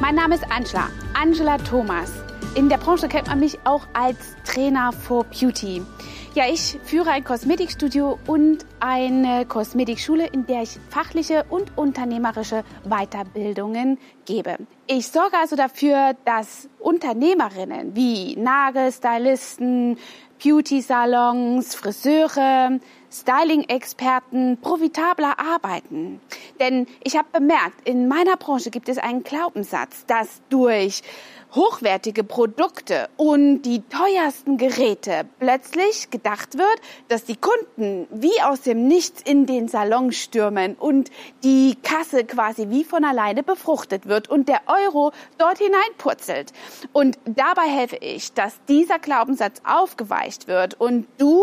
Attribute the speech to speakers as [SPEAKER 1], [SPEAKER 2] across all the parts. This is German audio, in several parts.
[SPEAKER 1] Mein Name ist Angela, Angela Thomas. In der Branche kennt man mich auch als Trainer for Beauty. Ja, ich führe ein Kosmetikstudio und eine Kosmetikschule, in der ich fachliche und unternehmerische Weiterbildungen gebe. Ich sorge also dafür, dass Unternehmerinnen wie Nagelstylisten, Beauty-Salons, Friseure, Styling-Experten profitabler arbeiten. Denn ich habe bemerkt, in meiner Branche gibt es einen Glaubenssatz, dass durch hochwertige Produkte und die teuersten Geräte plötzlich gedacht wird, dass die Kunden wie aus dem Nichts in den Salon stürmen und die Kasse quasi wie von alleine befruchtet wird und der Euro dort hineinpurzelt. Und dabei helfe ich, dass dieser Glaubenssatz aufgeweicht wird und du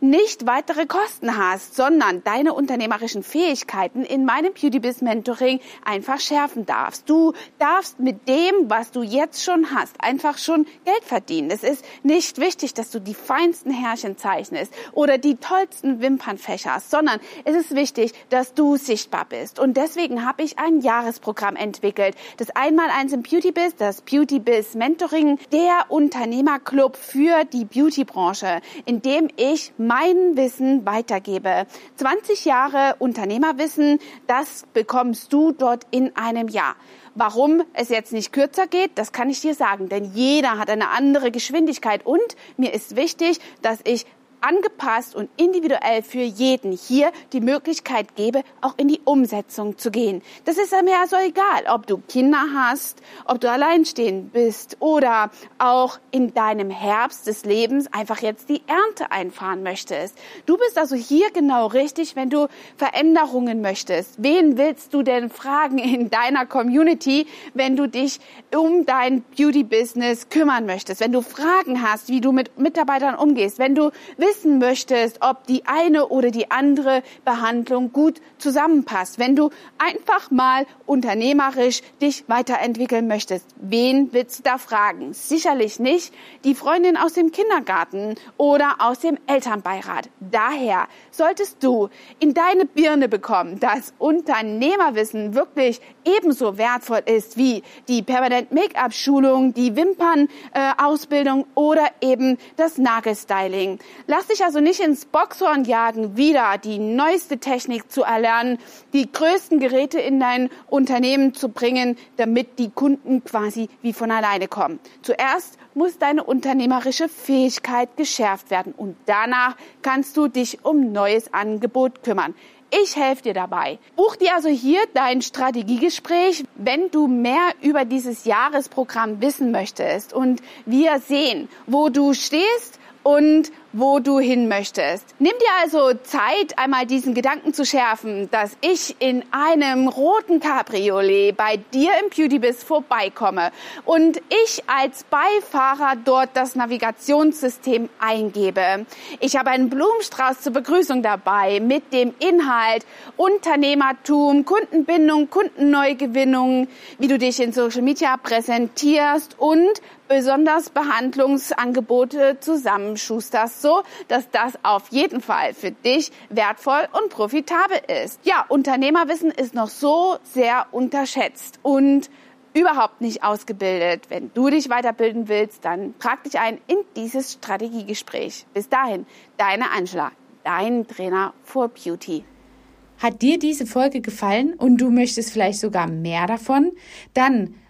[SPEAKER 1] nicht weitere Kosten hast, sondern deine unternehmerischen Fähigkeiten in meinem Beauty Biz Mentoring einfach schärfen darfst. Du darfst mit dem, was du jetzt schon hast, einfach schon Geld verdienen. Es ist nicht wichtig, dass du die feinsten Härchen zeichnest oder die tollsten Wimpernfächer hast, sondern es ist wichtig, dass du sichtbar bist. Und deswegen habe ich ein Jahresprogramm entwickelt. Das Einmaleins im Beauty Biz, das Beauty Biz Mentoring, der Unternehmerclub für die Beautybranche, in dem ich mein Wissen weitergebe. 20 Jahre Unternehmerwissen, das bekommst du dort in einem Jahr. Warum es jetzt nicht kürzer geht, das kann ich dir sagen, denn jeder hat eine andere Geschwindigkeit und mir ist wichtig, dass ich angepasst und individuell für jeden hier die Möglichkeit gebe, auch in die Umsetzung zu gehen. Das ist mir also egal, ob du Kinder hast, ob du alleinstehend bist oder auch in deinem Herbst des Lebens einfach jetzt die Ernte einfahren möchtest. Du bist also hier genau richtig, wenn du Veränderungen möchtest. Wen willst du denn fragen in deiner Community, wenn du dich um dein Beauty-Business kümmern möchtest? Wenn du Fragen hast, wie du mit Mitarbeitern umgehst, wenn du wissen möchtest, ob die eine oder die andere Behandlung gut zusammenpasst, wenn du einfach mal unternehmerisch dich weiterentwickeln möchtest, wen willst du da fragen? Sicherlich nicht die Freundin aus dem Kindergarten oder aus dem Elternbeirat. Daher solltest du in deine Birne bekommen, dass Unternehmerwissen wirklich ebenso wertvoll ist wie die Permanent Make-up Schulung, die Wimpern Ausbildung oder eben das Nagelstyling. Lass dich also nicht ins Boxhorn jagen, wieder die neueste Technik zu erlernen, die größten Geräte in dein Unternehmen zu bringen, damit die Kunden quasi wie von alleine kommen. Zuerst muss deine unternehmerische Fähigkeit geschärft werden und danach kannst du dich um neues Angebot kümmern. Ich helfe dir dabei. Buch dir also hier dein Strategiegespräch, wenn du mehr über dieses Jahresprogramm wissen möchtest und wir sehen, wo du stehst und wo du hin möchtest. Nimm dir also Zeit, einmal diesen Gedanken zu schärfen, dass ich in einem roten Cabriolet bei dir im Beautybiz vorbeikomme und ich als Beifahrer dort das Navigationssystem eingebe. Ich habe einen Blumenstrauß zur Begrüßung dabei mit dem Inhalt Unternehmertum, Kundenbindung, Kundenneugewinnung, wie du dich in Social Media präsentierst und besonders Behandlungsangebote zusammenschusterst so, dass das auf jeden Fall für dich wertvoll und profitabel ist. Ja, Unternehmerwissen ist noch so sehr unterschätzt und überhaupt nicht ausgebildet. Wenn du dich weiterbilden willst, dann trag dich ein in dieses Strategiegespräch. Bis dahin, deine Angela, dein Trainer for Beauty.
[SPEAKER 2] Hat dir diese Folge gefallen und du möchtest vielleicht sogar mehr davon? Dann